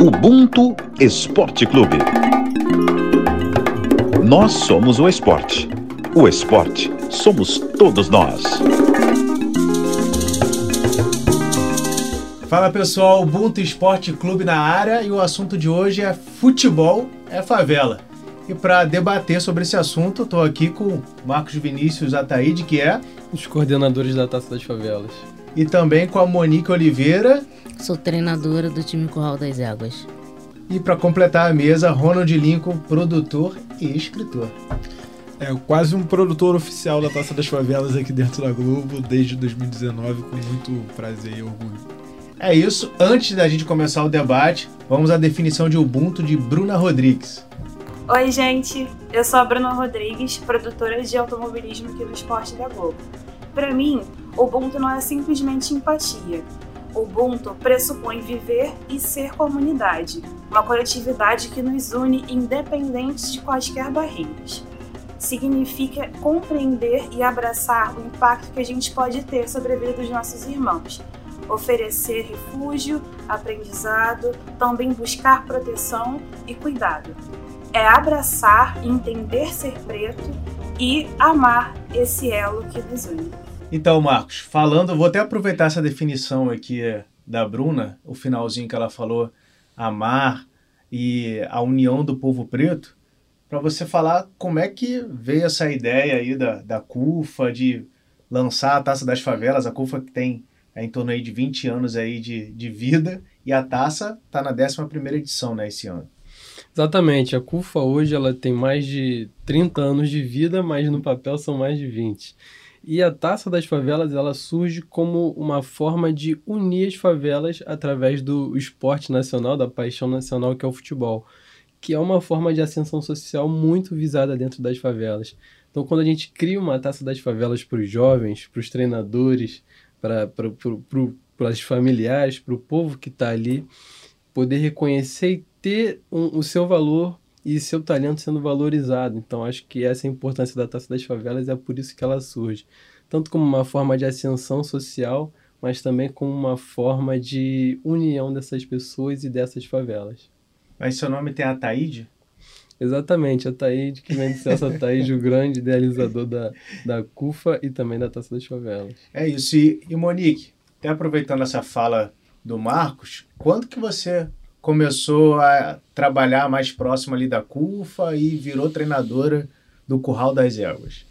Ubuntu Esporte Clube. Nós somos o esporte. O esporte somos todos nós. Fala pessoal, Ubuntu Esporte Clube na área e o assunto de hoje é futebol é favela. E para debater sobre esse assunto, estou aqui com Marcos Vinícius Ataíde, que é os coordenadores da Taça das Favelas. E também com a Monique Oliveira. Sou treinadora do time Curral das Águas. E para completar a mesa, Ronald Lincoln, produtor e escritor. É quase um produtor oficial da Taça das Favelas aqui dentro da Globo desde 2019, com muito prazer e orgulho. É isso. Antes da gente começar o debate, vamos à definição de Ubuntu de Bruna Rodrigues. Oi, gente. Eu sou a Bruna Rodrigues, produtora de automobilismo aqui no Esporte da Globo. Para mim, Ubuntu não é simplesmente empatia. Ubuntu pressupõe viver e ser comunidade, uma coletividade que nos une independente de quaisquer barreiras. Significa compreender e abraçar o impacto que a gente pode ter sobre a vida dos nossos irmãos, oferecer refúgio, aprendizado, também buscar proteção e cuidado é abraçar, entender ser preto e amar esse elo que nos une. Então, Marcos, falando, vou até aproveitar essa definição aqui da Bruna, o finalzinho que ela falou, amar e a união do povo preto, para você falar como é que veio essa ideia aí da, da CUFA de lançar a Taça das Favelas, a CUFA que tem é, em torno aí de 20 anos aí de, de vida, e a taça está na 11 edição né, esse ano. Exatamente, a CUFA hoje ela tem mais de 30 anos de vida, mas no papel são mais de 20. E a Taça das Favelas ela surge como uma forma de unir as favelas através do esporte nacional, da paixão nacional que é o futebol, que é uma forma de ascensão social muito visada dentro das favelas. Então, quando a gente cria uma Taça das Favelas para os jovens, para os treinadores, para os familiares, para o povo que está ali, poder reconhecer e ter um, o seu valor e seu talento sendo valorizado. Então, acho que essa é a importância da Taça das Favelas, é por isso que ela surge. Tanto como uma forma de ascensão social, mas também como uma forma de união dessas pessoas e dessas favelas. Mas seu nome tem Ataíde? Exatamente, Ataíde, que vem de Celso Ataíde, o grande idealizador da, da CUFA e também da Taça das Favelas. É isso. E, e Monique, até aproveitando essa fala do Marcos, quando que você começou a trabalhar mais próximo ali da CUFA e virou treinadora do Curral das Éguas?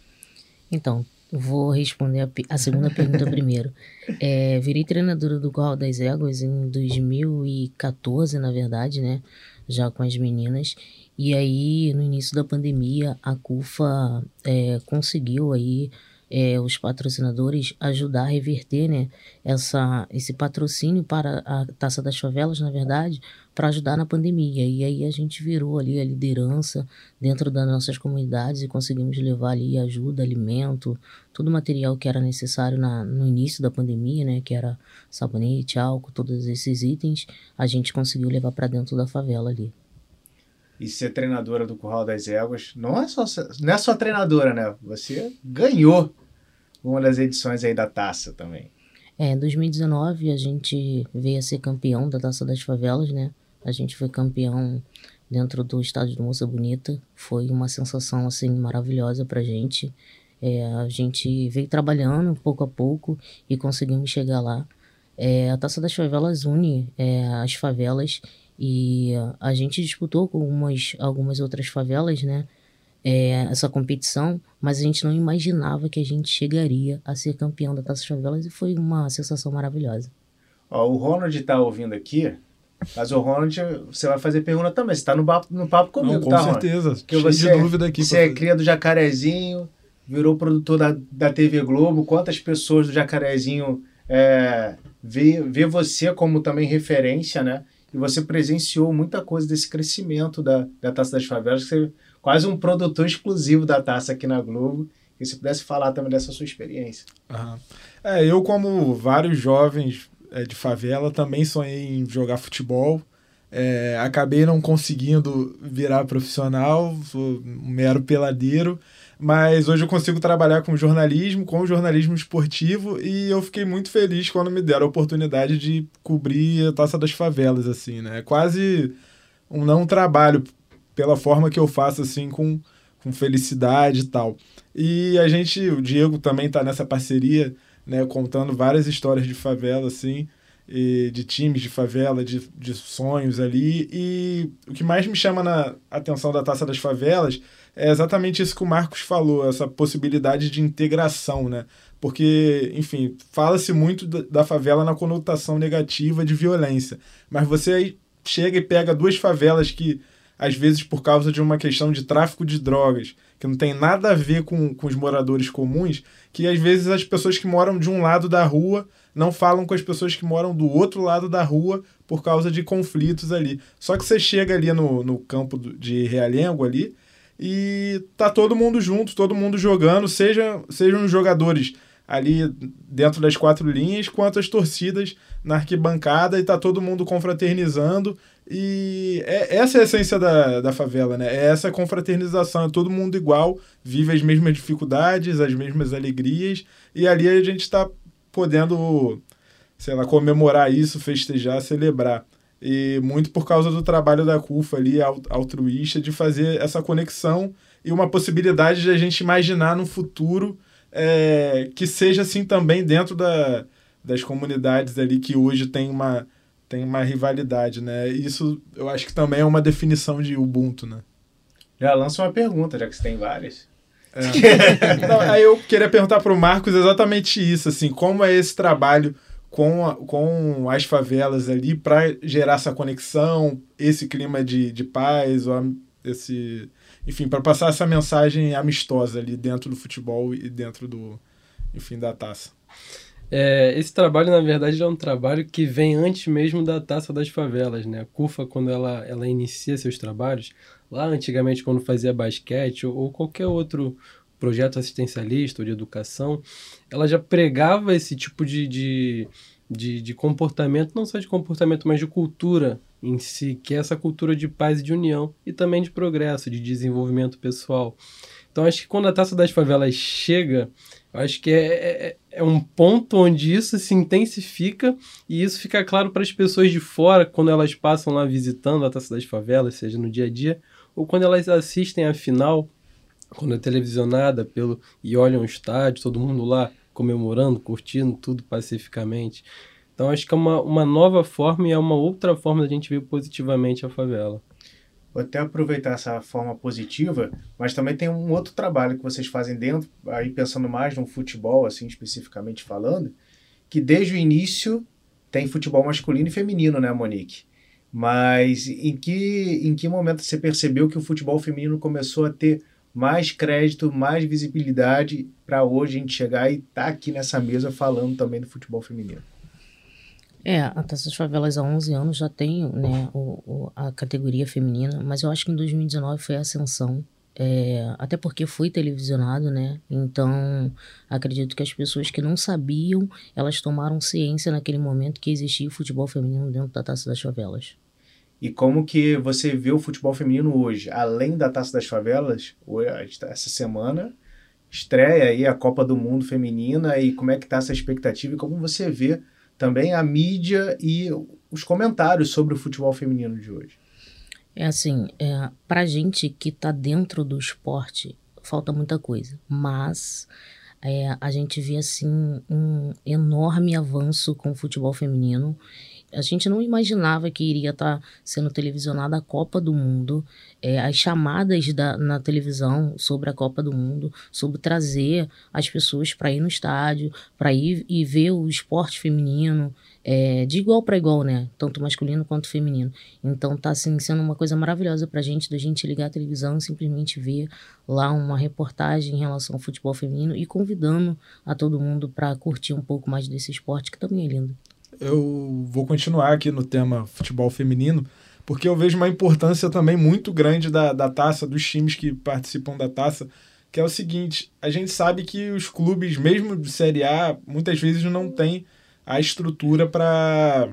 Então, vou responder a, a segunda pergunta primeiro. É, virei treinadora do Curral das Éguas em 2014, na verdade, né? Já com as meninas. E aí, no início da pandemia, a CUFA é, conseguiu aí é, os patrocinadores ajudar a reverter né, essa, esse patrocínio para a Taça das Favelas, na verdade, para ajudar na pandemia. E aí a gente virou ali a liderança dentro das nossas comunidades e conseguimos levar ali ajuda, alimento, todo o material que era necessário na, no início da pandemia, né, que era sabonete, álcool, todos esses itens, a gente conseguiu levar para dentro da favela ali e ser treinadora do Curral das Éguas. Não é só, não é só treinadora, né? Você ganhou uma das edições aí da taça também. É, em 2019 a gente veio a ser campeão da Taça das Favelas, né? A gente foi campeão dentro do estádio do Moça Bonita. Foi uma sensação, assim, maravilhosa pra gente. É, a gente veio trabalhando pouco a pouco e conseguimos chegar lá. É, a Taça das Favelas une é, as favelas e a gente disputou com algumas, algumas outras favelas, né? É, essa competição, mas a gente não imaginava que a gente chegaria a ser campeão da Taça Favelas e foi uma sensação maravilhosa. Ó, o Ronald está ouvindo aqui, mas o Ronald, você vai fazer pergunta também. Você está no, papo, no papo comigo, não, com tá, certeza. Porque você, de dúvida aqui. Você é cria do Jacarezinho, virou produtor da, da TV Globo. Quantas pessoas do Jacarezinho é, vê, vê você como também referência, né? E você presenciou muita coisa desse crescimento da, da Taça das Favelas, que você quase um produtor exclusivo da taça aqui na Globo. E se pudesse falar também dessa sua experiência. Uhum. É, eu, como vários jovens é, de favela, também sonhei em jogar futebol. É, acabei não conseguindo virar profissional, sou um mero peladeiro, mas hoje eu consigo trabalhar com jornalismo, com jornalismo esportivo, e eu fiquei muito feliz quando me deram a oportunidade de cobrir a Taça das Favelas, assim, né? É quase um não trabalho, pela forma que eu faço, assim, com, com felicidade e tal. E a gente, o Diego também tá nessa parceria, né, contando várias histórias de favela, assim, de times de favela, de, de sonhos ali. E o que mais me chama na atenção da Taça das Favelas é exatamente isso que o Marcos falou, essa possibilidade de integração, né? Porque, enfim, fala-se muito da favela na conotação negativa de violência, mas você aí chega e pega duas favelas que, às vezes, por causa de uma questão de tráfico de drogas, que não tem nada a ver com, com os moradores comuns, que às vezes as pessoas que moram de um lado da rua não falam com as pessoas que moram do outro lado da rua por causa de conflitos ali. Só que você chega ali no, no campo de Realengo ali e tá todo mundo junto, todo mundo jogando, seja, sejam os jogadores ali dentro das quatro linhas, quanto as torcidas na arquibancada e tá todo mundo confraternizando. E é, essa é a essência da, da favela, né? É essa confraternização, é todo mundo igual, vive as mesmas dificuldades, as mesmas alegrias, e ali a gente está podendo, sei lá, comemorar isso, festejar, celebrar. E muito por causa do trabalho da CUFA ali, altruísta, de fazer essa conexão e uma possibilidade de a gente imaginar no futuro é, que seja assim também dentro da, das comunidades ali que hoje tem uma, tem uma rivalidade, né? Isso eu acho que também é uma definição de Ubuntu, né? Já lança uma pergunta, já que você tem várias. É. Não, aí eu queria perguntar para o Marcos exatamente isso, assim, como é esse trabalho com, a, com as favelas ali para gerar essa conexão, esse clima de, de paz, esse, enfim, para passar essa mensagem amistosa ali dentro do futebol e dentro do, enfim, da taça. É, esse trabalho, na verdade, é um trabalho que vem antes mesmo da Taça das Favelas, né? A CUFA, quando ela, ela inicia seus trabalhos, lá antigamente, quando fazia basquete ou, ou qualquer outro projeto assistencialista ou de educação, ela já pregava esse tipo de, de, de, de, comportamento, não só de comportamento, mas de cultura em si, que é essa cultura de paz e de união e também de progresso, de desenvolvimento pessoal. Então, acho que quando a Taça das Favelas chega, acho que é, é, é, um ponto onde isso se intensifica e isso fica claro para as pessoas de fora quando elas passam lá visitando a Taça das Favelas, seja no dia a dia, ou quando elas assistem a final quando é televisionada pelo e olham o estádio, todo mundo lá comemorando, curtindo tudo pacificamente. Então acho que é uma, uma nova forma e é uma outra forma da gente ver positivamente a favela. Vou até aproveitar essa forma positiva, mas também tem um outro trabalho que vocês fazem dentro, aí pensando mais no futebol, assim, especificamente falando, que desde o início tem futebol masculino e feminino, né, Monique? Mas em que, em que momento você percebeu que o futebol feminino começou a ter mais crédito, mais visibilidade para hoje a gente chegar e estar tá aqui nessa mesa falando também do futebol feminino. É, a Taça das Favelas há 11 anos já tem né, o, o, a categoria feminina, mas eu acho que em 2019 foi a ascensão. É, até porque foi televisionado, né? Então, acredito que as pessoas que não sabiam, elas tomaram ciência naquele momento que existia futebol feminino dentro da Taça das Favelas. E como que você vê o futebol feminino hoje? Além da Taça das Favelas, essa semana estreia aí a Copa do Mundo Feminina e como é que está essa expectativa e como você vê também a mídia e os comentários sobre o futebol feminino de hoje? É assim, é, para gente que está dentro do esporte, falta muita coisa, mas é, a gente vê assim um enorme avanço com o futebol feminino a gente não imaginava que iria estar tá sendo televisionada a Copa do Mundo, é, as chamadas da, na televisão sobre a Copa do Mundo, sobre trazer as pessoas para ir no estádio, para ir e ver o esporte feminino, é, de igual para igual, né? Tanto masculino quanto feminino. Então tá assim, sendo uma coisa maravilhosa para a gente, da gente ligar a televisão e simplesmente ver lá uma reportagem em relação ao futebol feminino e convidando a todo mundo para curtir um pouco mais desse esporte que também é lindo eu vou continuar aqui no tema futebol feminino, porque eu vejo uma importância também muito grande da, da taça, dos times que participam da taça, que é o seguinte: a gente sabe que os clubes, mesmo de Série A, muitas vezes não têm a estrutura para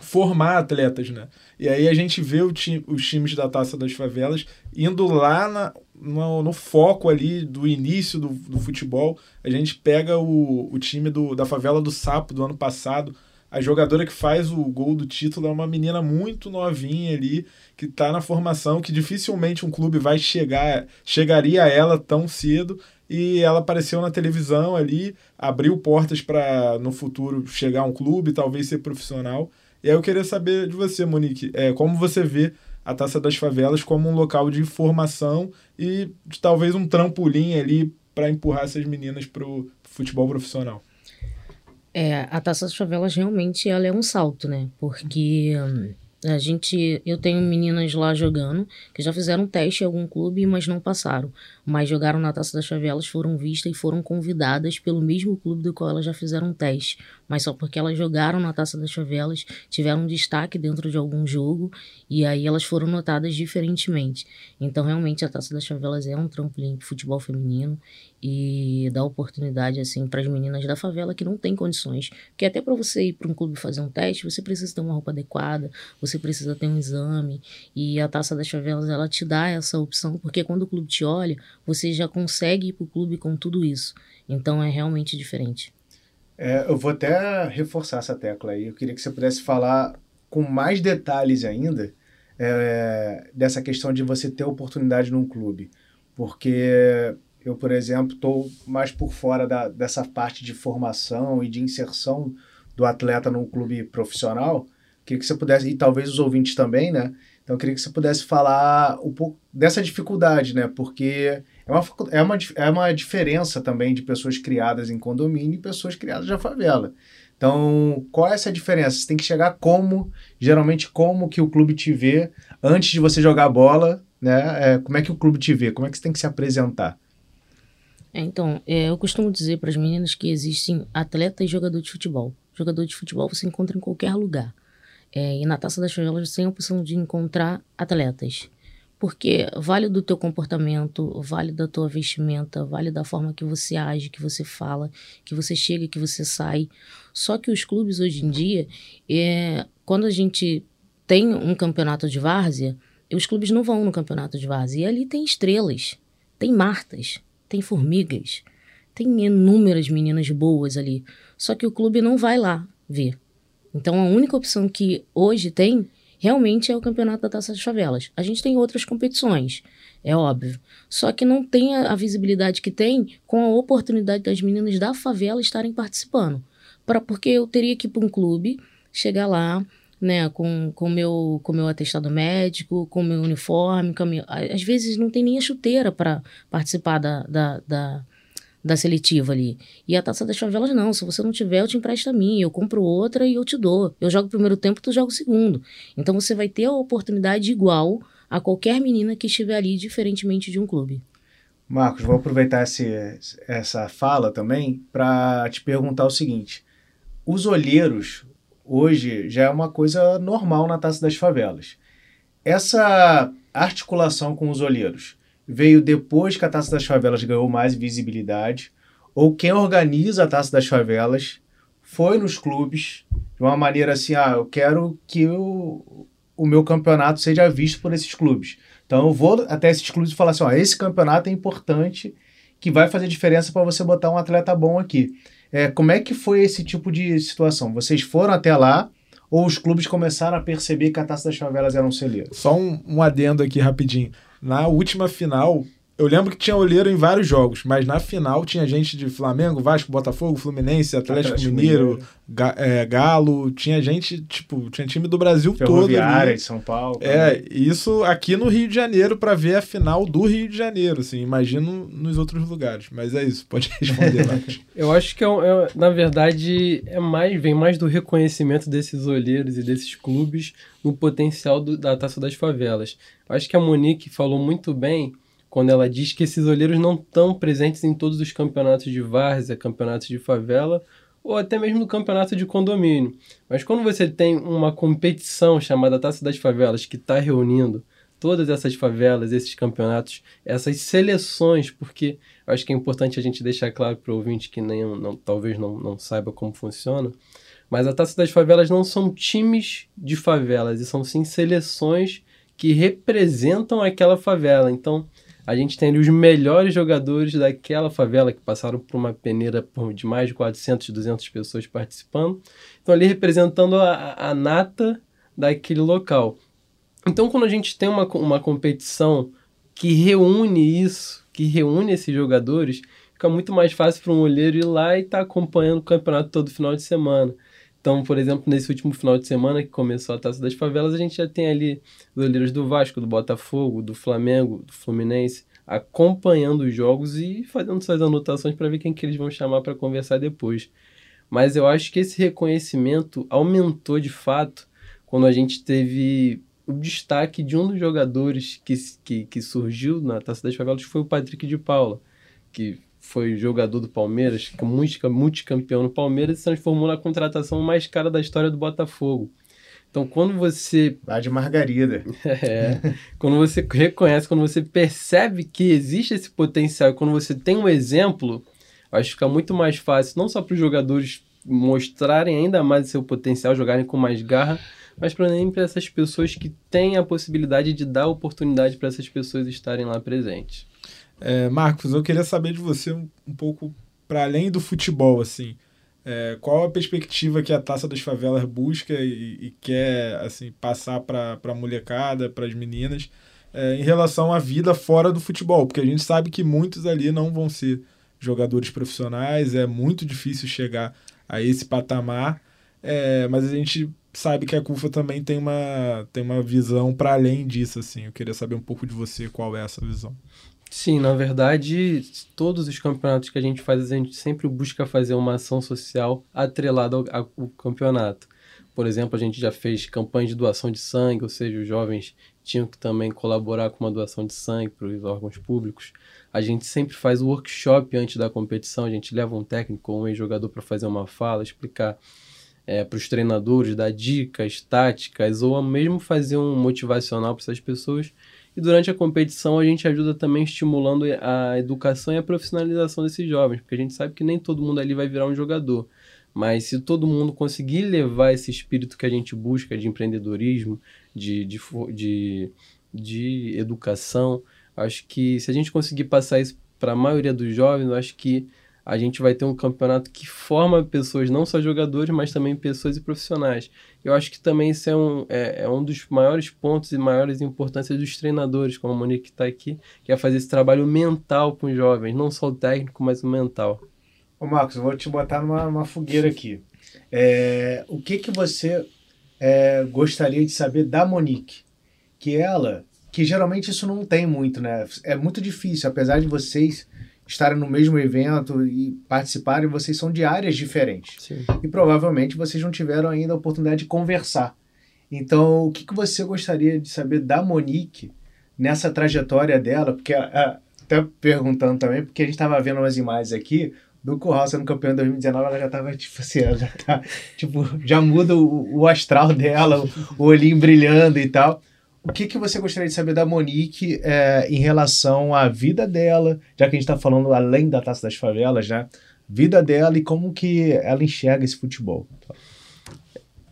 formar atletas, né? E aí a gente vê ti, os times da Taça das Favelas indo lá na, no, no, foco ali do início do, do futebol. A gente pega o, o time do, da Favela do Sapo do ano passado. A jogadora que faz o gol do título é uma menina muito novinha ali, que está na formação, que dificilmente um clube vai chegar, chegaria a ela tão cedo e ela apareceu na televisão ali, abriu portas para no futuro chegar a um clube, talvez ser profissional. E aí eu queria saber de você, Monique, é, como você vê a Taça das Favelas como um local de formação e de, talvez um trampolim ali para empurrar essas meninas para o futebol profissional? É, a Taça das Favelas realmente ela é um salto, né? Porque hum, a gente, eu tenho meninas lá jogando que já fizeram teste em algum clube, mas não passaram. Mas jogaram na Taça das Favelas, foram vistas e foram convidadas pelo mesmo clube do qual elas já fizeram teste. Mas só porque elas jogaram na Taça das Favelas, tiveram destaque dentro de algum jogo e aí elas foram notadas diferentemente. Então, realmente, a Taça das Favelas é um trampolim de futebol feminino e dá oportunidade assim para as meninas da favela que não têm condições. Porque até para você ir para um clube fazer um teste, você precisa ter uma roupa adequada, você precisa ter um exame e a taça das favelas ela te dá essa opção, porque quando o clube te olha, você já consegue ir para o clube com tudo isso. Então é realmente diferente. É, eu vou até reforçar essa tecla aí. Eu queria que você pudesse falar com mais detalhes ainda é, dessa questão de você ter oportunidade num clube. Porque eu, por exemplo, estou mais por fora da, dessa parte de formação e de inserção do atleta num clube profissional. Queria que você pudesse, e talvez os ouvintes também, né? Então, queria que você pudesse falar um pouco dessa dificuldade, né? Porque é uma, é uma, é uma diferença também de pessoas criadas em condomínio e pessoas criadas na favela. Então, qual é essa diferença? Você tem que chegar como, geralmente, como que o clube te vê antes de você jogar bola, né? É, como é que o clube te vê? Como é que você tem que se apresentar? É, então, é, eu costumo dizer para as meninas que existem atleta e jogador de futebol. Jogador de futebol você encontra em qualquer lugar. É, e na Taça das Favelas você tem a opção de encontrar atletas. Porque vale do teu comportamento, vale da tua vestimenta, vale da forma que você age, que você fala, que você chega, que você sai. Só que os clubes hoje em dia, é, quando a gente tem um campeonato de várzea, os clubes não vão no campeonato de várzea. E ali tem estrelas, tem Martas, tem formigas, tem inúmeras meninas boas ali. Só que o clube não vai lá ver. Então a única opção que hoje tem realmente é o campeonato da Taça das Favelas. A gente tem outras competições, é óbvio. Só que não tem a, a visibilidade que tem com a oportunidade das meninas da favela estarem participando. Pra, porque eu teria que ir para um clube, chegar lá, né, com o meu, com meu atestado médico, com meu uniforme, com minha... às vezes não tem nem a chuteira para participar da, da, da, da, seletiva ali. E a taça das favelas não, se você não tiver, eu te empresto a mim, eu compro outra e eu te dou. Eu jogo o primeiro tempo, tu joga o segundo. Então você vai ter a oportunidade igual a qualquer menina que estiver ali, diferentemente de um clube. Marcos, vou aproveitar esse, essa fala também para te perguntar o seguinte: os olheiros hoje já é uma coisa normal na Taça das Favelas. Essa articulação com os olheiros veio depois que a Taça das Favelas ganhou mais visibilidade, ou quem organiza a Taça das Favelas foi nos clubes de uma maneira assim, ah, eu quero que o, o meu campeonato seja visto por esses clubes. Então eu vou até esses clubes e falar assim, ó, esse campeonato é importante, que vai fazer diferença para você botar um atleta bom aqui. É, como é que foi esse tipo de situação? Vocês foram até lá ou os clubes começaram a perceber que a Taça das Favelas era um celeiro? Só um, um adendo aqui rapidinho. Na última final, eu lembro que tinha olheiro em vários jogos, mas na final tinha gente de Flamengo, Vasco, Botafogo, Fluminense, Atlético, Atlético Mineiro. Ga, é, Galo, tinha gente, tipo, tinha time do Brasil todo. Ali. de São Paulo. É, isso aqui no Rio de Janeiro para ver a final do Rio de Janeiro, assim, imagino nos outros lugares. Mas é isso, pode responder, Marcos. eu acho que, é, é, na verdade, é mais, vem mais do reconhecimento desses olheiros e desses clubes no potencial do, da Taça das Favelas. Eu acho que a Monique falou muito bem quando ela diz que esses olheiros não estão presentes em todos os campeonatos de várzea, campeonatos de favela ou até mesmo no campeonato de condomínio. Mas quando você tem uma competição chamada Taça das Favelas que está reunindo todas essas favelas, esses campeonatos, essas seleções, porque acho que é importante a gente deixar claro para o ouvinte que nem, não, talvez não, não saiba como funciona. Mas a Taça das Favelas não são times de favelas, e são sim seleções que representam aquela favela. Então, a gente tem ali os melhores jogadores daquela favela que passaram por uma peneira de mais de 400, 200 pessoas participando. Então, ali representando a, a nata daquele local. Então, quando a gente tem uma, uma competição que reúne isso, que reúne esses jogadores, fica muito mais fácil para um olheiro ir lá e estar tá acompanhando o campeonato todo final de semana. Então, por exemplo, nesse último final de semana que começou a Taça das Favelas, a gente já tem ali os olheiros do Vasco, do Botafogo, do Flamengo, do Fluminense, acompanhando os jogos e fazendo suas anotações para ver quem que eles vão chamar para conversar depois. Mas eu acho que esse reconhecimento aumentou de fato quando a gente teve o destaque de um dos jogadores que, que, que surgiu na Taça das Favelas, que foi o Patrick de Paula, que foi jogador do Palmeiras, que é multicampeão no Palmeiras, se transformou na contratação mais cara da história do Botafogo. Então, quando você. Lá de Margarida. é. quando você reconhece, quando você percebe que existe esse potencial, quando você tem um exemplo, acho que fica muito mais fácil, não só para os jogadores mostrarem ainda mais seu potencial, jogarem com mais garra, mas também para essas pessoas que têm a possibilidade de dar oportunidade para essas pessoas estarem lá presentes. É, Marcos, eu queria saber de você um, um pouco para além do futebol, assim. É, qual a perspectiva que a Taça das Favelas busca e, e quer assim passar para a molecada, para as meninas, é, em relação à vida fora do futebol? Porque a gente sabe que muitos ali não vão ser jogadores profissionais, é muito difícil chegar a esse patamar, é, mas a gente sabe que a CUFA também tem uma, tem uma visão para além disso. Assim. Eu queria saber um pouco de você qual é essa visão. Sim, na verdade, todos os campeonatos que a gente faz, a gente sempre busca fazer uma ação social atrelada ao, ao campeonato. Por exemplo, a gente já fez campanha de doação de sangue, ou seja, os jovens tinham que também colaborar com uma doação de sangue para os órgãos públicos. A gente sempre faz o workshop antes da competição, a gente leva um técnico ou um ex-jogador para fazer uma fala, explicar é, para os treinadores, dar dicas, táticas, ou mesmo fazer um motivacional para essas pessoas e durante a competição a gente ajuda também estimulando a educação e a profissionalização desses jovens, porque a gente sabe que nem todo mundo ali vai virar um jogador. Mas se todo mundo conseguir levar esse espírito que a gente busca de empreendedorismo, de, de, de, de educação, acho que se a gente conseguir passar isso para a maioria dos jovens, acho que a gente vai ter um campeonato que forma pessoas, não só jogadores, mas também pessoas e profissionais. Eu acho que também isso é um, é, é um dos maiores pontos e maiores importâncias dos treinadores, como a Monique está aqui, que é fazer esse trabalho mental com os jovens, não só o técnico, mas o mental. Ô Marcos, eu vou te botar numa, numa fogueira aqui. É, o que, que você é, gostaria de saber da Monique? Que ela, que geralmente isso não tem muito, né? É muito difícil, apesar de vocês estarem no mesmo evento e participarem, vocês são de áreas diferentes. Sim. E provavelmente vocês não tiveram ainda a oportunidade de conversar. Então, o que, que você gostaria de saber da Monique nessa trajetória dela? Porque, até perguntando também, porque a gente estava vendo umas imagens aqui do Curral sendo campeão em 2019, ela já estava tipo assim, ela já tá, tipo, já muda o, o astral dela, o, o olhinho brilhando e tal. O que, que você gostaria de saber da Monique é, em relação à vida dela, já que a gente está falando além da Taça das Favelas, né? Vida dela e como que ela enxerga esse futebol.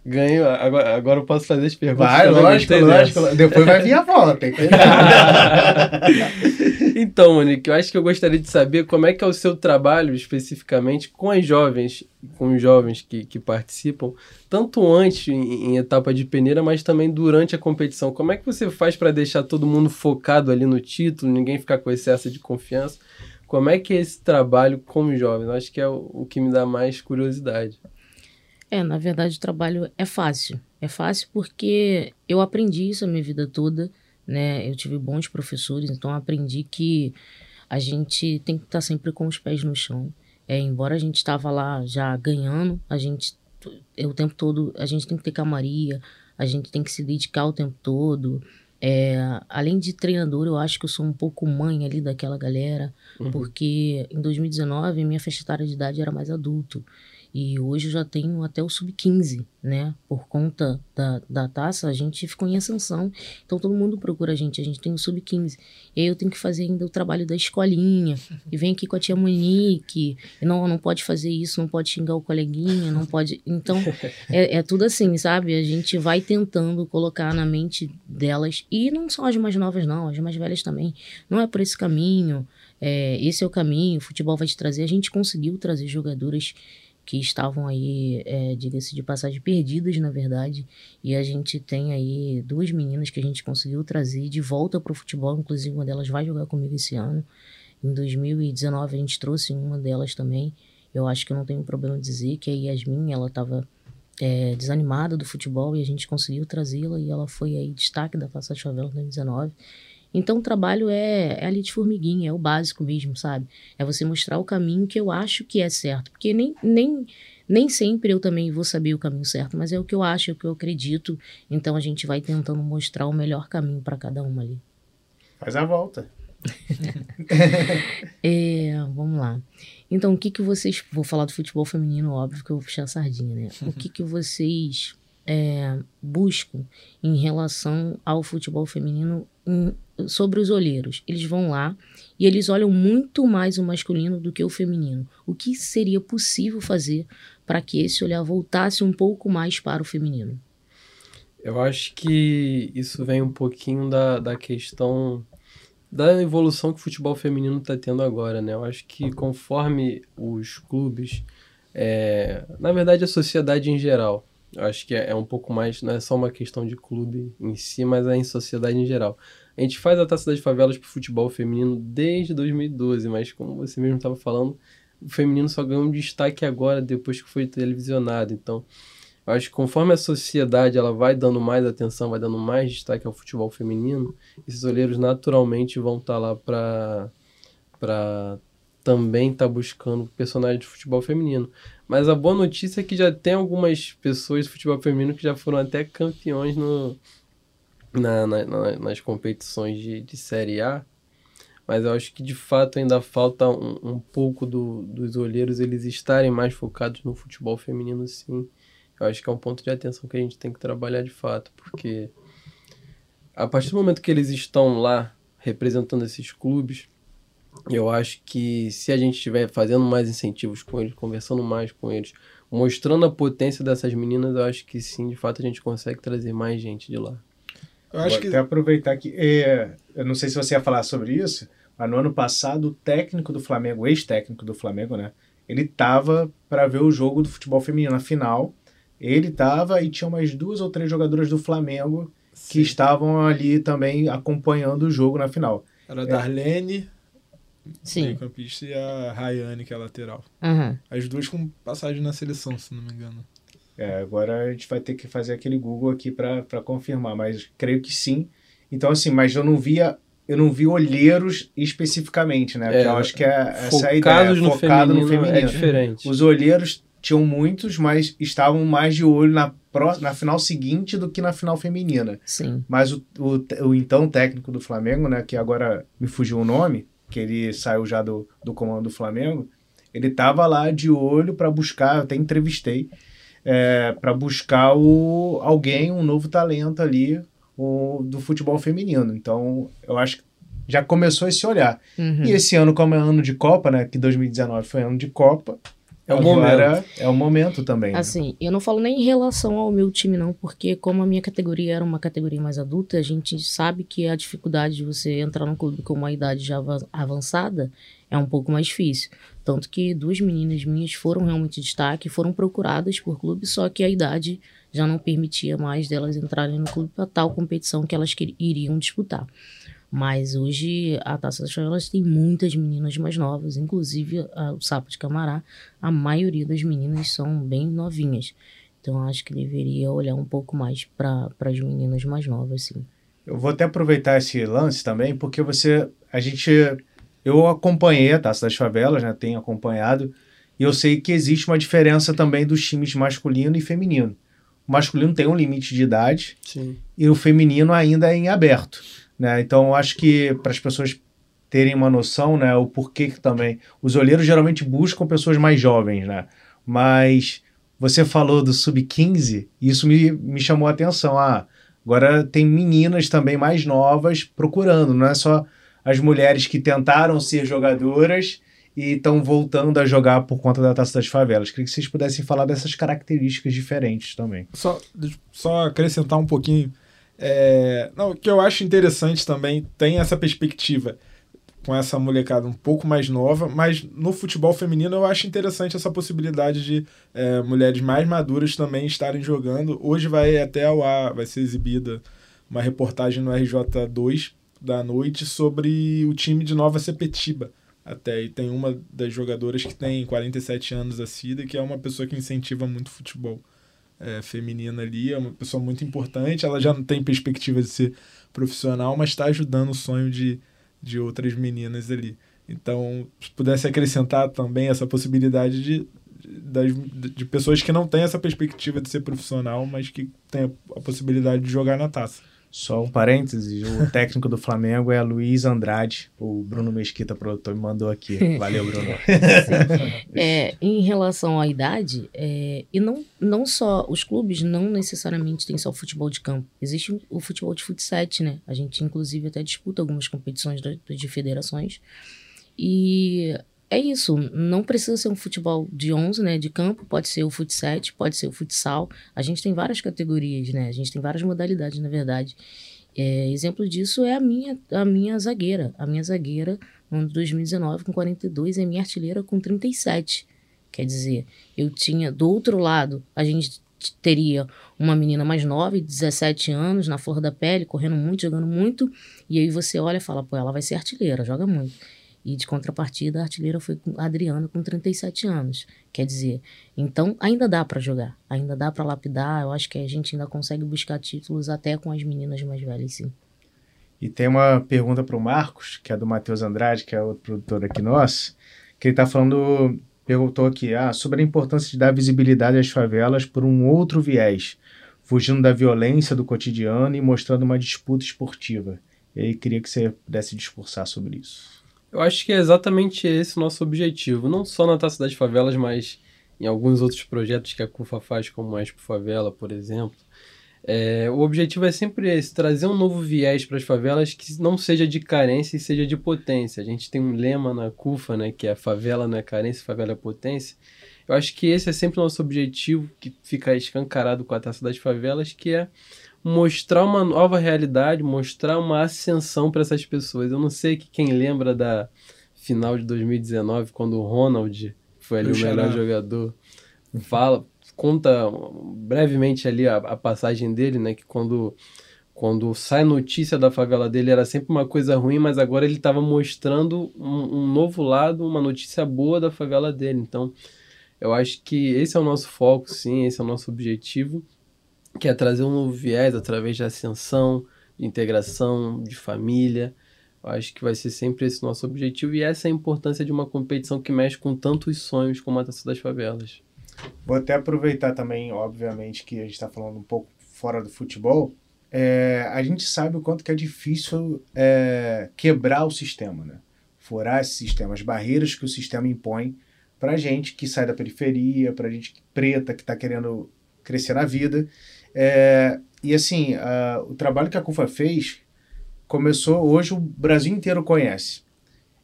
Ganho, agora, agora eu posso fazer as perguntas. Vai, lógico, lógico. Depois vai vir a volta. então, Monique, eu acho que eu gostaria de saber como é que é o seu trabalho especificamente com as jovens, com os jovens que, que participam, tanto antes em, em etapa de peneira, mas também durante a competição. Como é que você faz para deixar todo mundo focado ali no título, ninguém ficar com excesso de confiança? Como é que é esse trabalho com os jovens? Eu acho que é o, o que me dá mais curiosidade. É, na verdade o trabalho é fácil. É fácil porque eu aprendi isso a minha vida toda, né? Eu tive bons professores, então aprendi que a gente tem que estar sempre com os pés no chão. É, embora a gente estava lá já ganhando, a gente é, o tempo todo a gente tem que ter camaria, a gente tem que se dedicar o tempo todo. É, além de treinador, eu acho que eu sou um pouco mãe ali daquela galera, uhum. porque em 2019 minha faixa etária de idade era mais adulto. E hoje eu já tenho até o sub-15, né? Por conta da, da taça, a gente ficou em ascensão. Então todo mundo procura a gente. A gente tem o sub-15. E aí eu tenho que fazer ainda o trabalho da escolinha. E vem aqui com a tia Monique. E não, não pode fazer isso, não pode xingar o coleguinha, não pode. Então é, é tudo assim, sabe? A gente vai tentando colocar na mente delas. E não só as mais novas, não, as mais velhas também. Não é por esse caminho. É, esse é o caminho, o futebol vai te trazer. A gente conseguiu trazer jogadoras que estavam aí, é, diga-se de passagem, perdidas, na verdade. E a gente tem aí duas meninas que a gente conseguiu trazer de volta para o futebol, inclusive uma delas vai jogar comigo esse ano. Em 2019 a gente trouxe uma delas também. Eu acho que não tenho problema em dizer que a Yasmin, ela estava é, desanimada do futebol e a gente conseguiu trazê-la e ela foi aí destaque da Taça Chavela 2019. Então o trabalho é, é ali de formiguinha, é o básico mesmo, sabe? É você mostrar o caminho que eu acho que é certo. Porque nem, nem, nem sempre eu também vou saber o caminho certo, mas é o que eu acho, é o que eu acredito. Então a gente vai tentando mostrar o melhor caminho para cada uma ali. Faz a volta. é, vamos lá. Então, o que que vocês. Vou falar do futebol feminino, óbvio que eu vou puxar a sardinha, né? O que que vocês é, buscam em relação ao futebol feminino em, sobre os olheiros. Eles vão lá e eles olham muito mais o masculino do que o feminino. O que seria possível fazer para que esse olhar voltasse um pouco mais para o feminino? Eu acho que isso vem um pouquinho da, da questão da evolução que o futebol feminino está tendo agora, né? Eu acho que conforme os clubes, é, na verdade a sociedade em geral, eu acho que é, é um pouco mais, não é só uma questão de clube em si, mas é em sociedade em geral. A gente faz a Taça das Favelas pro futebol feminino desde 2012, mas como você mesmo estava falando, o feminino só ganhou um destaque agora, depois que foi televisionado. Então, acho que conforme a sociedade ela vai dando mais atenção, vai dando mais destaque ao futebol feminino, esses olheiros naturalmente vão estar tá lá para para também estar tá buscando personagens de futebol feminino. Mas a boa notícia é que já tem algumas pessoas de futebol feminino que já foram até campeões no, na, na, na, nas competições de, de Série A, mas eu acho que de fato ainda falta um, um pouco do, dos olheiros eles estarem mais focados no futebol feminino, sim. Eu acho que é um ponto de atenção que a gente tem que trabalhar de fato, porque a partir do momento que eles estão lá representando esses clubes, eu acho que se a gente estiver fazendo mais incentivos com eles, conversando mais com eles, mostrando a potência dessas meninas, eu acho que sim, de fato a gente consegue trazer mais gente de lá. Eu acho Vou que... até aproveitar que. É, eu não sei se você ia falar sobre isso, mas no ano passado, o técnico do Flamengo, ex-técnico do Flamengo, né? Ele tava para ver o jogo do futebol feminino na final. Ele tava e tinha umas duas ou três jogadoras do Flamengo Sim. que estavam ali também acompanhando o jogo na final. Era a Darlene, Sim. campista, e a Rayane, que é a lateral. Uhum. As duas com passagem na seleção, se não me engano. É, agora a gente vai ter que fazer aquele Google aqui para confirmar, mas creio que sim. Então, assim, mas eu não via. Eu não vi olheiros especificamente, né? Porque é, eu acho que é essa é a ideia, no focado feminino no feminino. É diferente. Os olheiros tinham muitos, mas estavam mais de olho na, na final seguinte do que na final feminina. Sim. Mas o, o, o então técnico do Flamengo, né? Que agora me fugiu o nome, que ele saiu já do, do comando do Flamengo, ele estava lá de olho para buscar, eu até entrevistei, é, para buscar o, alguém, um novo talento ali o, do futebol feminino. Então, eu acho que já começou esse olhar. Uhum. E esse ano, como é ano de Copa, né? Que 2019 foi ano de Copa. É o momento. É o momento também. Né? Assim, eu não falo nem em relação ao meu time, não, porque como a minha categoria era uma categoria mais adulta, a gente sabe que a dificuldade de você entrar num clube com uma idade já avançada é um pouco mais difícil. Tanto que duas meninas minhas foram realmente destaque, foram procuradas por clube, só que a idade já não permitia mais delas entrarem no clube para tal competição que elas iriam disputar. Mas hoje a Taça das Favelas tem muitas meninas mais novas, inclusive a, o Sapo de Camará, a maioria das meninas são bem novinhas. Então acho que deveria olhar um pouco mais para as meninas mais novas, sim. Eu vou até aproveitar esse lance também, porque você. A gente eu acompanhei a Taça das Favelas, né? Tenho acompanhado. E eu sei que existe uma diferença também dos times masculino e feminino. O masculino tem um limite de idade Sim. e o feminino ainda é em aberto. Né? Então, acho que para as pessoas terem uma noção, né, o porquê que também. Os olheiros geralmente buscam pessoas mais jovens, né? mas você falou do sub-15 e isso me, me chamou a atenção. Ah, agora tem meninas também mais novas procurando, não é só as mulheres que tentaram ser jogadoras e estão voltando a jogar por conta da Taça das Favelas. Queria que vocês pudessem falar dessas características diferentes também. Só, só acrescentar um pouquinho. É, não, o que eu acho interessante também tem essa perspectiva com essa molecada um pouco mais nova, mas no futebol feminino eu acho interessante essa possibilidade de é, mulheres mais maduras também estarem jogando. Hoje vai até ao ar, vai ser exibida uma reportagem no RJ2 da noite sobre o time de Nova Sepetiba. Até e tem uma das jogadoras que tem 47 anos, a Cida, que é uma pessoa que incentiva muito futebol é, feminino ali, é uma pessoa muito importante. Ela já não tem perspectiva de ser profissional, mas está ajudando o sonho de, de outras meninas ali. Então, se pudesse acrescentar também essa possibilidade de, de, de pessoas que não têm essa perspectiva de ser profissional, mas que têm a possibilidade de jogar na taça. Só um parêntese, o técnico do Flamengo é Luiz Andrade, o Bruno Mesquita, produtor, me mandou aqui. Valeu, Bruno. é, em relação à idade, é, e não, não só, os clubes não necessariamente têm só o futebol de campo, existe o futebol de futsal, né? A gente, inclusive, até disputa algumas competições de, de federações, e é isso, não precisa ser um futebol de 11, né, de campo, pode ser o futsal, pode ser o futsal. A gente tem várias categorias, né? A gente tem várias modalidades, na verdade. É, exemplo disso é a minha, a minha zagueira. A minha zagueira, no ano de 2019, com 42, é minha artilheira com 37. Quer dizer, eu tinha, do outro lado, a gente teria uma menina mais nova, 17 anos, na flor da pele, correndo muito, jogando muito, e aí você olha e fala, pô, ela vai ser artilheira, joga muito. E de contrapartida, a artilheira foi com a Adriana com 37 anos. Quer dizer, então ainda dá para jogar, ainda dá para lapidar. Eu acho que a gente ainda consegue buscar títulos até com as meninas mais velhas, sim. E tem uma pergunta para o Marcos, que é do Matheus Andrade, que é outro produtor aqui nosso, que ele está falando, perguntou aqui, ah, sobre a importância de dar visibilidade às favelas por um outro viés, fugindo da violência do cotidiano e mostrando uma disputa esportiva. E aí queria que você pudesse discursar sobre isso. Eu acho que é exatamente esse o nosso objetivo, não só na Taça das Favelas, mas em alguns outros projetos que a CUFA faz, como a Expo Favela, por exemplo. É, o objetivo é sempre esse, trazer um novo viés para as favelas que não seja de carência e seja de potência. A gente tem um lema na CUFA, né, que é favela não é carência, favela é potência. Eu acho que esse é sempre o nosso objetivo, que fica escancarado com a Taça das Favelas, que é mostrar uma nova realidade, mostrar uma ascensão para essas pessoas. Eu não sei que quem lembra da final de 2019, quando o Ronald foi ali o melhor jogador, fala, conta brevemente ali a, a, passagem dele, né? Que quando, quando sai notícia da favela dele era sempre uma coisa ruim, mas agora ele estava mostrando um, um novo lado, uma notícia boa da favela dele. Então, eu acho que esse é o nosso foco, sim, esse é o nosso objetivo que é trazer um novo viés através de ascensão, de integração, de família. Eu acho que vai ser sempre esse nosso objetivo e essa é a importância de uma competição que mexe com tantos sonhos como a Taça das Favelas. Vou até aproveitar também, obviamente, que a gente está falando um pouco fora do futebol. É, a gente sabe o quanto que é difícil é, quebrar o sistema, né? Furar esse sistema, as barreiras que o sistema impõe para gente que sai da periferia, para gente preta que está querendo crescer na vida. É, e assim, uh, o trabalho que a CUFA fez começou, hoje o Brasil inteiro conhece.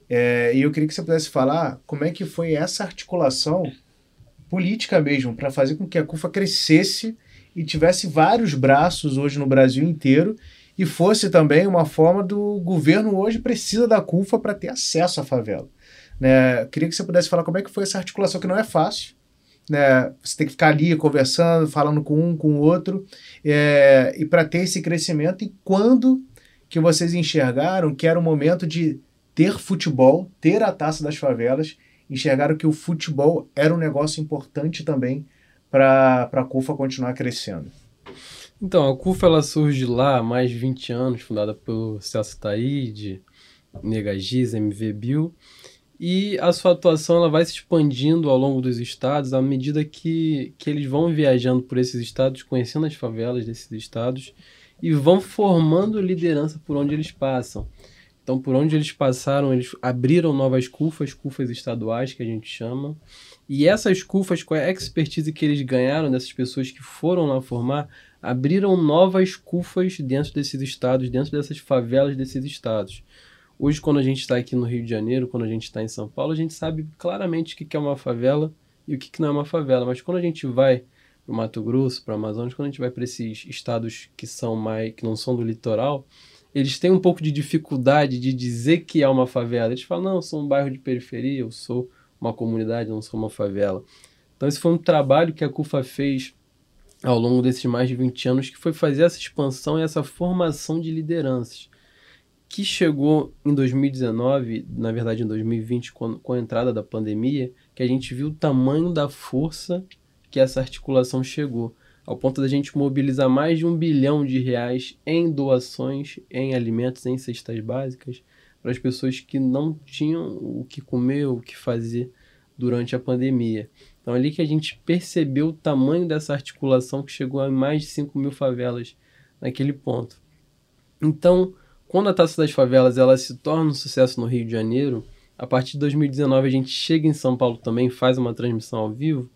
É, e eu queria que você pudesse falar como é que foi essa articulação política mesmo, para fazer com que a CUFA crescesse e tivesse vários braços hoje no Brasil inteiro e fosse também uma forma do governo hoje precisa da CUFA para ter acesso à favela. Né? Queria que você pudesse falar como é que foi essa articulação, que não é fácil, né? Você tem que ficar ali conversando, falando com um, com o outro, é, e para ter esse crescimento. E quando que vocês enxergaram que era o momento de ter futebol, ter a taça das favelas, enxergaram que o futebol era um negócio importante também para a CUFA continuar crescendo? Então, a CUFA ela surge lá há mais de 20 anos, fundada por Celso Taide, Negagiz, MV Bill, e a sua atuação ela vai se expandindo ao longo dos estados à medida que, que eles vão viajando por esses estados, conhecendo as favelas desses estados e vão formando liderança por onde eles passam. Então, por onde eles passaram, eles abriram novas CUFAs, CUFAs estaduais, que a gente chama, E essas CUFAs, com a expertise que eles ganharam dessas pessoas que foram lá formar, abriram novas CUFAs dentro desses estados, dentro dessas favelas desses estados. Hoje, quando a gente está aqui no Rio de Janeiro, quando a gente está em São Paulo, a gente sabe claramente o que é uma favela e o que não é uma favela. Mas quando a gente vai para o Mato Grosso, para o Amazonas, quando a gente vai para esses estados que são mais que não são do litoral, eles têm um pouco de dificuldade de dizer que é uma favela. Eles falam, não, eu sou um bairro de periferia, eu sou uma comunidade, não sou uma favela. Então esse foi um trabalho que a CUFA fez ao longo desses mais de 20 anos, que foi fazer essa expansão e essa formação de lideranças, que chegou em 2019, na verdade em 2020, com, com a entrada da pandemia, que a gente viu o tamanho da força que essa articulação chegou, ao ponto da gente mobilizar mais de um bilhão de reais em doações, em alimentos, em cestas básicas, para as pessoas que não tinham o que comer, o que fazer durante a pandemia. Então, ali que a gente percebeu o tamanho dessa articulação que chegou a mais de 5 mil favelas naquele ponto. Então, quando a Taça das Favelas ela se torna um sucesso no Rio de Janeiro, a partir de 2019 a gente chega em São Paulo também, faz uma transmissão ao vivo,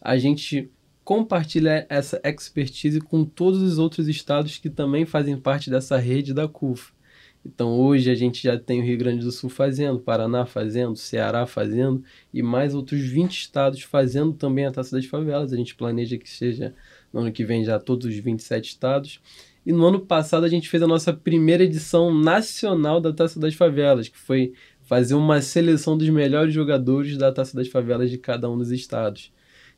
a gente compartilha essa expertise com todos os outros estados que também fazem parte dessa rede da CUF. Então hoje a gente já tem o Rio Grande do Sul fazendo, Paraná fazendo, Ceará fazendo e mais outros 20 estados fazendo também a Taça das Favelas. A gente planeja que seja no ano que vem já todos os 27 estados. E no ano passado a gente fez a nossa primeira edição nacional da Taça das Favelas, que foi fazer uma seleção dos melhores jogadores da Taça das Favelas de cada um dos estados.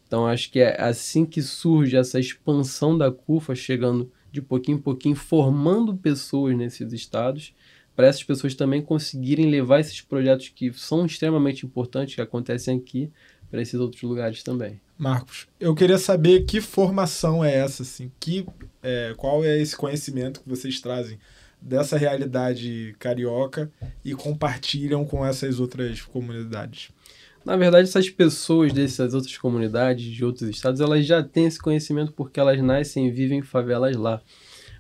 Então acho que é assim que surge essa expansão da CUFA, chegando de pouquinho em pouquinho, formando pessoas nesses estados, para essas pessoas também conseguirem levar esses projetos que são extremamente importantes, que acontecem aqui, para esses outros lugares também. Marcos, eu queria saber que formação é essa, assim, que, é, qual é esse conhecimento que vocês trazem dessa realidade carioca e compartilham com essas outras comunidades? Na verdade, essas pessoas dessas outras comunidades, de outros estados, elas já têm esse conhecimento porque elas nascem e vivem em favelas lá.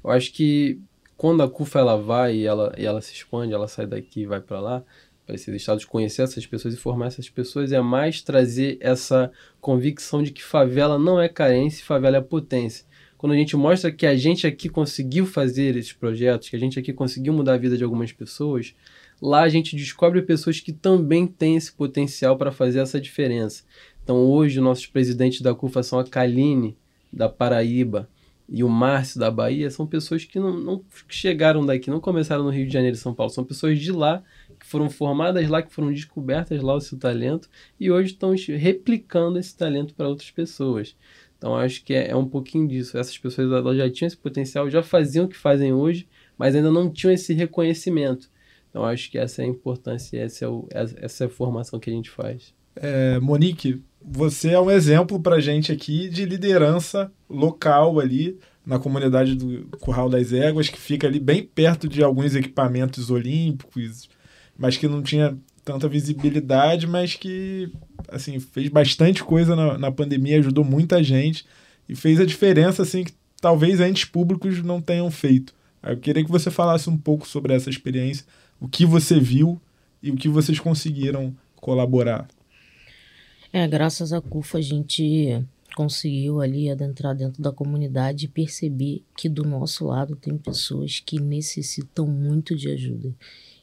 Eu acho que quando a CUFA ela vai e ela, e ela se expande, ela sai daqui e vai para lá, para esses estados, conhecer essas pessoas e formar essas pessoas, é mais trazer essa convicção de que favela não é carência, favela é potência. Quando a gente mostra que a gente aqui conseguiu fazer esses projetos, que a gente aqui conseguiu mudar a vida de algumas pessoas, lá a gente descobre pessoas que também têm esse potencial para fazer essa diferença. Então hoje nossos presidentes da CUFA são a Kaline, da Paraíba, e o Márcio, da Bahia, são pessoas que não, não chegaram daqui, não começaram no Rio de Janeiro e São Paulo, são pessoas de lá, que foram formadas lá, que foram descobertas lá o seu talento, e hoje estão replicando esse talento para outras pessoas. Então acho que é, é, um pouquinho disso. Essas pessoas já tinham esse potencial, já faziam o que fazem hoje, mas ainda não tinham esse reconhecimento. Então acho que essa é a importância, essa é, o, essa é a formação que a gente faz. É, Monique, você é um exemplo para gente aqui de liderança local ali na comunidade do Curral das Éguas, que fica ali bem perto de alguns equipamentos olímpicos, mas que não tinha tanta visibilidade, mas que assim fez bastante coisa na, na pandemia, ajudou muita gente e fez a diferença assim que talvez entes públicos não tenham feito. Eu queria que você falasse um pouco sobre essa experiência o que você viu e o que vocês conseguiram colaborar. É, graças à CUFA a gente conseguiu ali adentrar dentro da comunidade e perceber que do nosso lado tem pessoas que necessitam muito de ajuda.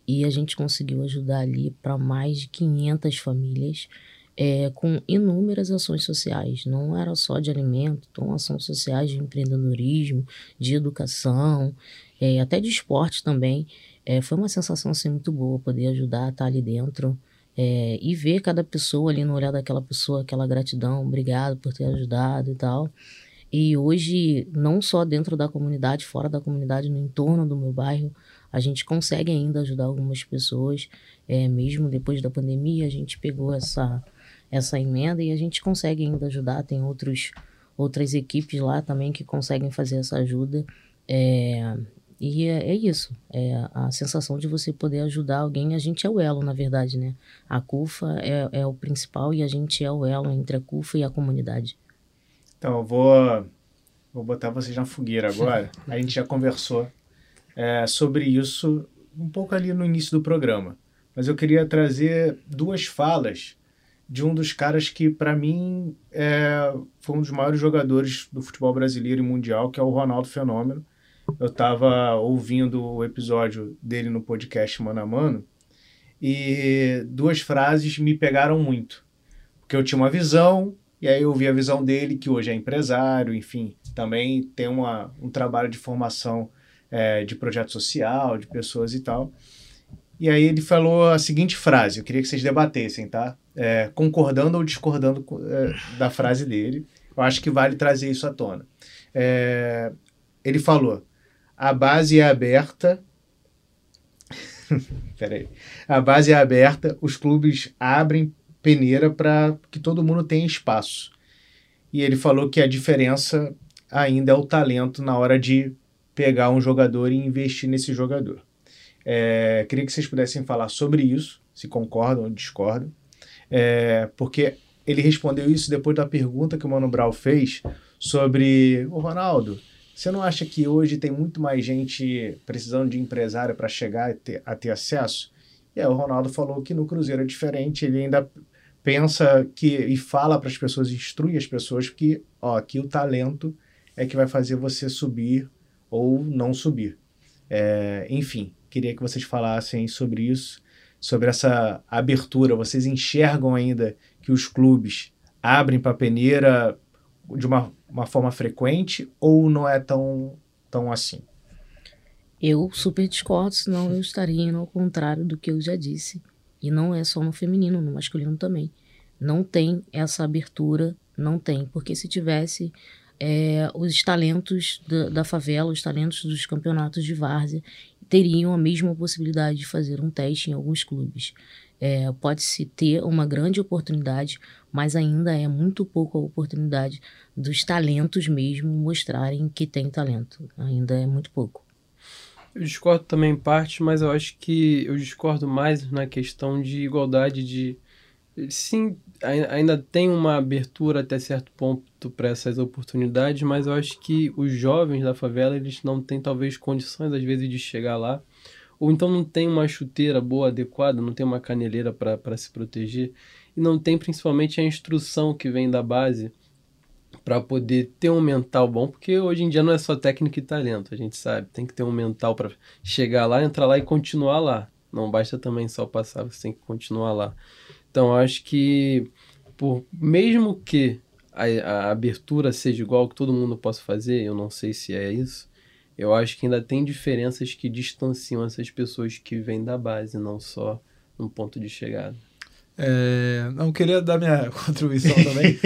E a gente conseguiu ajudar ali para mais de 500 famílias é, com inúmeras ações sociais. Não era só de alimento, então ações sociais de empreendedorismo, de educação, é, até de esporte também. É, foi uma sensação assim, muito boa poder ajudar a estar ali dentro é, e ver cada pessoa ali no olhar daquela pessoa, aquela gratidão, obrigado por ter ajudado e tal. E hoje, não só dentro da comunidade, fora da comunidade, no entorno do meu bairro, a gente consegue ainda ajudar algumas pessoas. É, mesmo depois da pandemia, a gente pegou essa, essa emenda e a gente consegue ainda ajudar. Tem outros, outras equipes lá também que conseguem fazer essa ajuda. É, e é, é, isso, é a sensação de você poder ajudar alguém. A gente é o elo, na verdade, né? A CUFA é, é o principal e a gente é o elo entre a CUFA e a comunidade. Então, eu vou, vou botar vocês na fogueira agora. a gente já conversou é, sobre isso um pouco ali no início do programa. Mas eu queria trazer duas falas de um dos caras que, para mim, é, foi um dos maiores jogadores do futebol brasileiro e mundial, que é o Ronaldo Fenômeno. Eu estava ouvindo o episódio dele no podcast Mano a Mano e duas frases me pegaram muito. Porque eu tinha uma visão, e aí eu vi a visão dele, que hoje é empresário, enfim, também tem uma, um trabalho de formação é, de projeto social, de pessoas e tal. E aí ele falou a seguinte frase, eu queria que vocês debatessem, tá? É, concordando ou discordando é, da frase dele. Eu acho que vale trazer isso à tona. É, ele falou: a base é aberta. Peraí. A base é aberta, os clubes abrem peneira para que todo mundo tenha espaço. E ele falou que a diferença ainda é o talento na hora de pegar um jogador e investir nesse jogador. É, queria que vocês pudessem falar sobre isso, se concordam ou discordam, é, porque ele respondeu isso depois da pergunta que o Mano Brown fez sobre o Ronaldo. Você não acha que hoje tem muito mais gente precisando de empresário para chegar a ter, a ter acesso? E aí o Ronaldo falou que no Cruzeiro é diferente, ele ainda pensa que e fala para as pessoas, instrui as pessoas que, ó, aqui o talento é que vai fazer você subir ou não subir. É, enfim, queria que vocês falassem sobre isso, sobre essa abertura. Vocês enxergam ainda que os clubes abrem para a peneira de uma, uma forma frequente ou não é tão, tão assim? Eu super discordo, senão eu estaria indo ao contrário do que eu já disse. E não é só no feminino, no masculino também. Não tem essa abertura, não tem. Porque se tivesse é, os talentos da, da, favela, os talentos dos campeonatos de várzea, teriam a mesma possibilidade de fazer um teste em alguns clubes. É, Pode-se ter uma grande oportunidade, mas ainda é muito pouco a oportunidade dos talentos mesmo mostrarem que tem talento. Ainda é muito pouco. Eu discordo também em parte, mas eu acho que eu discordo mais na questão de igualdade de. Sim, ainda tem uma abertura até certo ponto para essas oportunidades, mas eu acho que os jovens da favela eles não têm talvez condições às vezes de chegar lá, ou então não tem uma chuteira boa, adequada, não tem uma caneleira para se proteger, e não tem principalmente a instrução que vem da base para poder ter um mental bom, porque hoje em dia não é só técnica e talento, a gente sabe, tem que ter um mental para chegar lá, entrar lá e continuar lá. Não basta também só passar, você tem que continuar lá. Então, acho que por mesmo que a, a abertura seja igual que todo mundo possa fazer, eu não sei se é isso. Eu acho que ainda tem diferenças que distanciam essas pessoas que vêm da base, não só no ponto de chegada. É, não queria dar minha contribuição também.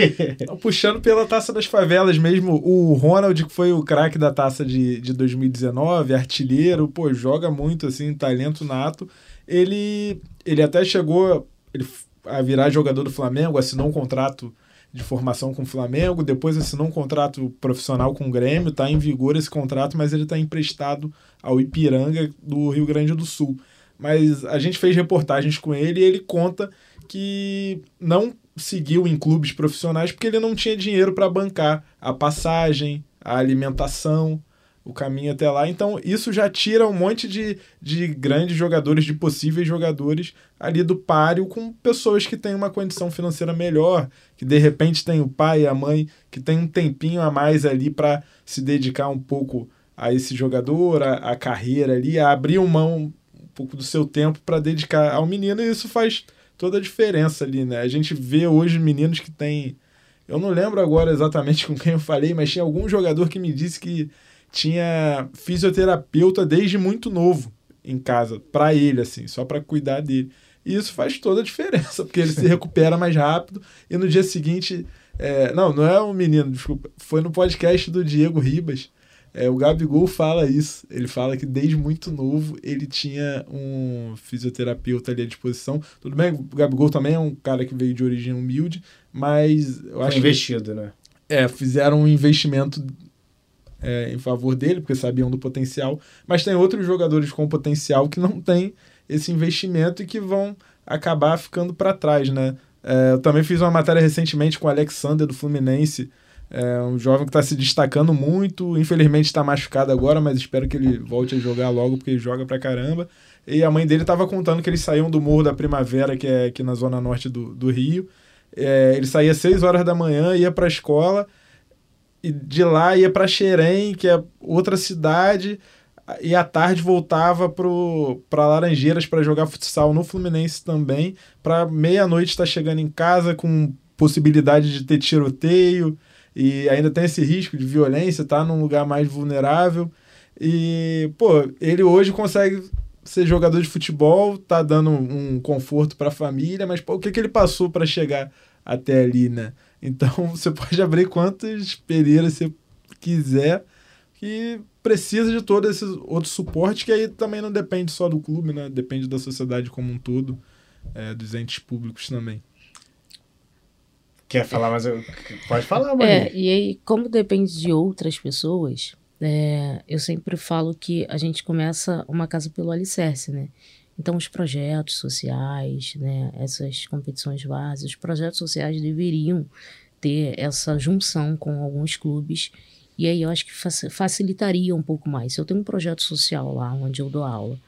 Puxando pela taça das favelas mesmo, o Ronald, que foi o craque da taça de, de 2019, artilheiro, pô, joga muito assim, talento nato. Ele, ele até chegou ele, a virar jogador do Flamengo, assinou um contrato de formação com o Flamengo, depois assinou um contrato profissional com o Grêmio, está em vigor esse contrato, mas ele está emprestado ao Ipiranga do Rio Grande do Sul. Mas a gente fez reportagens com ele e ele conta que não seguiu em clubes profissionais porque ele não tinha dinheiro para bancar a passagem, a alimentação, o caminho até lá. Então, isso já tira um monte de, de grandes jogadores, de possíveis jogadores ali do páreo com pessoas que têm uma condição financeira melhor, que de repente tem o pai e a mãe que tem um tempinho a mais ali para se dedicar um pouco a esse jogador, a, a carreira ali, a abrir mão um pouco do seu tempo para dedicar ao menino, e isso faz toda a diferença ali, né? A gente vê hoje meninos que têm. Eu não lembro agora exatamente com quem eu falei, mas tinha algum jogador que me disse que tinha fisioterapeuta desde muito novo em casa, para ele, assim, só para cuidar dele. E isso faz toda a diferença, porque ele se recupera mais rápido e no dia seguinte. É, não, não é um menino, desculpa. Foi no podcast do Diego Ribas é, o Gabigol fala isso. Ele fala que desde muito novo ele tinha um fisioterapeuta ali à disposição. Tudo bem, o Gabigol também é um cara que veio de origem humilde, mas eu Foi acho investido, que, né? É, fizeram um investimento é, em favor dele, porque sabiam do potencial. Mas tem outros jogadores com potencial que não têm esse investimento e que vão acabar ficando para trás, né? É, eu também fiz uma matéria recentemente com o Alexander do Fluminense é um jovem que está se destacando muito. Infelizmente está machucado agora, mas espero que ele volte a jogar logo, porque ele joga pra caramba. E a mãe dele estava contando que eles saíam do Morro da Primavera, que é aqui na zona norte do, do Rio. É, ele saía às 6 horas da manhã, ia para a escola, e de lá ia para Xerém, que é outra cidade, e à tarde voltava para Laranjeiras para jogar futsal no Fluminense também, para meia-noite estar tá chegando em casa com possibilidade de ter tiroteio e ainda tem esse risco de violência, tá num lugar mais vulnerável. E, pô, ele hoje consegue ser jogador de futebol, tá dando um conforto para a família, mas pô, o que, que ele passou para chegar até ali, né? Então você pode abrir quantas pereiras você quiser que precisa de todo esse outro suporte que aí também não depende só do clube, né? Depende da sociedade como um todo, é, dos entes públicos também. Quer falar, mas eu... pode falar, mãe. É, e aí, como depende de outras pessoas, é, eu sempre falo que a gente começa uma casa pelo alicerce, né? Então, os projetos sociais, né, essas competições básicas, os projetos sociais deveriam ter essa junção com alguns clubes e aí eu acho que facilitaria um pouco mais. Se eu tenho um projeto social lá onde eu dou aula,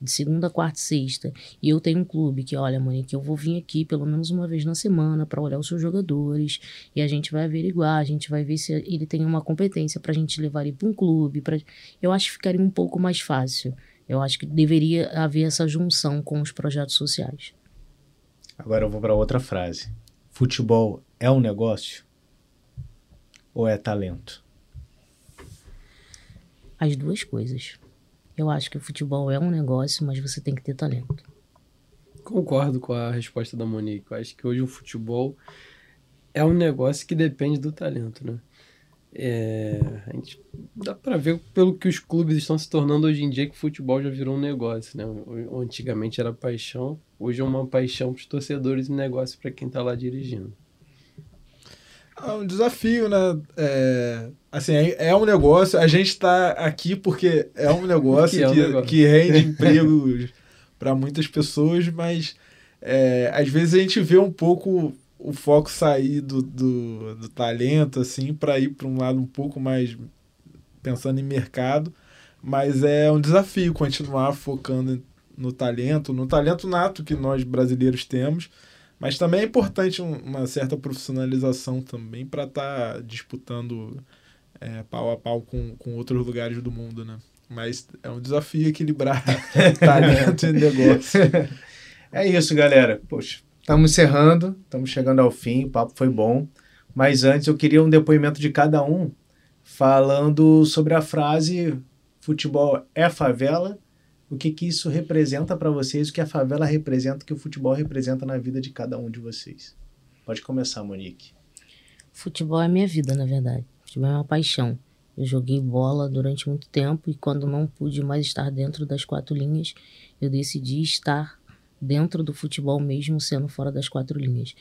de segunda, quarta e sexta, e eu tenho um clube que, olha, Monique, eu vou vir aqui pelo menos uma vez na semana para olhar os seus jogadores, e a gente vai averiguar, a gente vai ver se ele tem uma competência para a gente levar ele para um clube. Pra... Eu acho que ficaria um pouco mais fácil. Eu acho que deveria haver essa junção com os projetos sociais. Agora eu vou para outra frase. Futebol é um negócio ou é talento? As duas coisas. Eu acho que o futebol é um negócio, mas você tem que ter talento. Concordo com a resposta da Monique. Eu acho que hoje o futebol é um negócio que depende do talento, né? É, a gente dá para ver pelo que os clubes estão se tornando hoje em dia que o futebol já virou um negócio, né? Antigamente era paixão, hoje é uma paixão para os torcedores e negócio para quem está lá dirigindo. É um desafio, né? É, assim, é, é um negócio. A gente está aqui porque é um negócio que, é um que, negócio. que rende empregos para muitas pessoas, mas é, às vezes a gente vê um pouco o foco sair do, do, do talento, assim, para ir para um lado um pouco mais pensando em mercado. Mas é um desafio continuar focando no talento, no talento nato que nós brasileiros temos mas também é importante uma certa profissionalização também para estar tá disputando é, pau a pau com, com outros lugares do mundo, né? Mas é um desafio equilibrar talento e negócio. É isso, galera. Poxa, estamos encerrando, estamos chegando ao fim, o papo foi bom. Mas antes eu queria um depoimento de cada um falando sobre a frase futebol é favela o que, que isso representa para vocês, o que a favela representa, o que o futebol representa na vida de cada um de vocês. Pode começar, Monique. Futebol é minha vida, na verdade. Futebol é uma paixão. Eu joguei bola durante muito tempo e quando não pude mais estar dentro das quatro linhas, eu decidi estar dentro do futebol mesmo sendo fora das quatro linhas.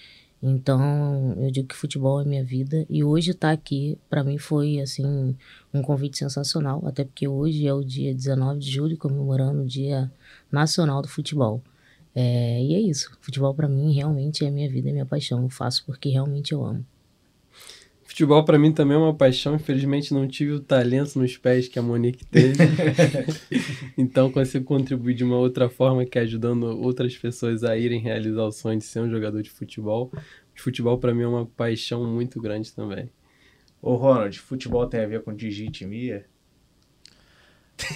Então, eu digo que futebol é minha vida e hoje estar tá aqui para mim foi assim um convite sensacional, até porque hoje é o dia 19 de julho, comemorando o Dia Nacional do Futebol. É, e é isso, futebol para mim realmente é minha vida, é minha paixão. Eu faço porque realmente eu amo. Futebol para mim também é uma paixão. Infelizmente não tive o talento nos pés que a Monique teve. então consigo contribuir de uma outra forma que é ajudando outras pessoas a irem realizar o sonho de ser um jogador de futebol. Futebol para mim é uma paixão muito grande também. Ô Ronald, futebol tem a ver com digitimia?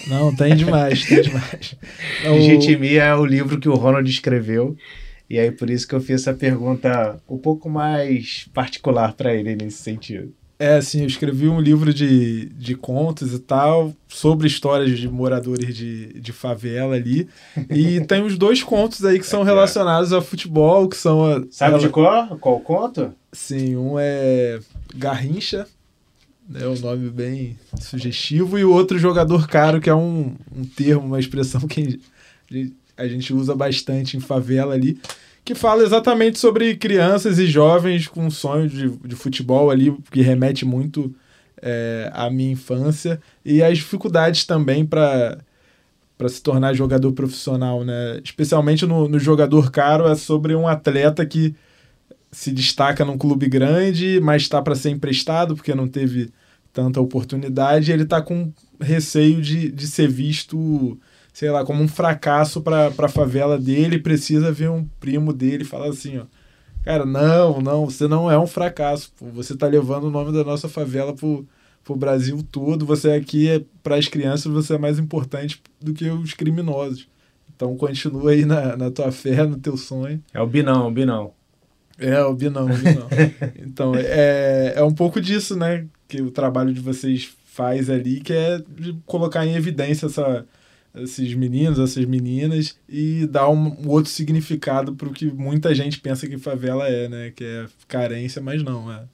Não, tem demais, tem demais. Digitimia é o livro que o Ronald escreveu e aí por isso que eu fiz essa pergunta um pouco mais particular para ele nesse sentido. É, assim, eu escrevi um livro de, de contos e tal, sobre histórias de moradores de, de favela ali. E tem os dois contos aí que são é, relacionados a futebol, que são. A, Sabe ela... de qual? Qual conto? Sim, um é Garrincha, é um nome bem sugestivo, e o outro Jogador Caro, que é um, um termo, uma expressão que a gente usa bastante em favela ali, que fala exatamente sobre crianças e jovens com sonho de, de futebol ali, que remete muito é, à minha infância, e as dificuldades também para para se tornar jogador profissional, né? Especialmente no, no jogador caro, é sobre um atleta que se destaca num clube grande, mas está para ser emprestado porque não teve tanta oportunidade. Ele está com receio de, de ser visto sei lá, como um fracasso para a favela dele, precisa ver um primo dele falar assim, ó, Cara, não, não, você não é um fracasso. Pô. Você tá levando o nome da nossa favela pro, pro Brasil todo. Você aqui, é, para as crianças, você é mais importante do que os criminosos. Então continua aí na, na tua fé, no teu sonho. É o Binão, o Binão. É, o Binão, o Binão. então, é, é um pouco disso, né? Que o trabalho de vocês faz ali, que é de colocar em evidência essa, esses meninos, essas meninas e dar um, um outro significado para o que muita gente pensa que favela é, né? Que é carência, mas não, é,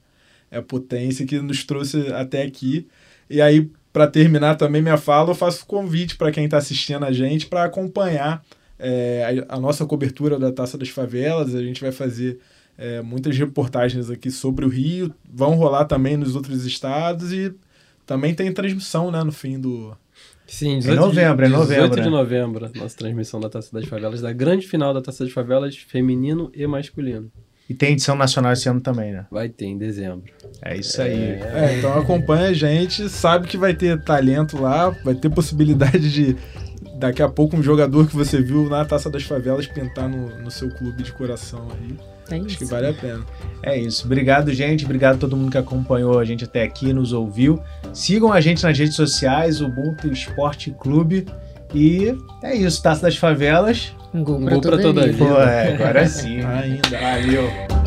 é potência que nos trouxe até aqui. E aí, para terminar também minha fala, eu faço convite para quem está assistindo a gente para acompanhar é, a, a, nossa cobertura da Taça das Favelas. A gente vai fazer é, muitas reportagens aqui sobre o Rio, vão rolar também nos outros estados e também tem transmissão né, no fim do. Sim, 18 em novembro, de, é novembro. 18 de né? novembro, nossa transmissão da Taça das Favelas, da grande final da Taça das Favelas, feminino e masculino. E tem edição nacional esse ano também, né? Vai ter em dezembro. É isso aí. É, então acompanha a gente, sabe que vai ter talento lá, vai ter possibilidade de daqui a pouco um jogador que você viu na Taça das Favelas pintar no, no seu clube de coração aí. É Acho isso. que vale a pena. É isso. Obrigado, gente. Obrigado a todo mundo que acompanhou a gente até aqui, nos ouviu. Sigam a gente nas redes sociais, Ubuntu Esporte Clube. E é isso, Taça das Favelas. Um gol Um pra gol pra toda, toda a vida. Pô, é, agora sim. Ainda. Valeu.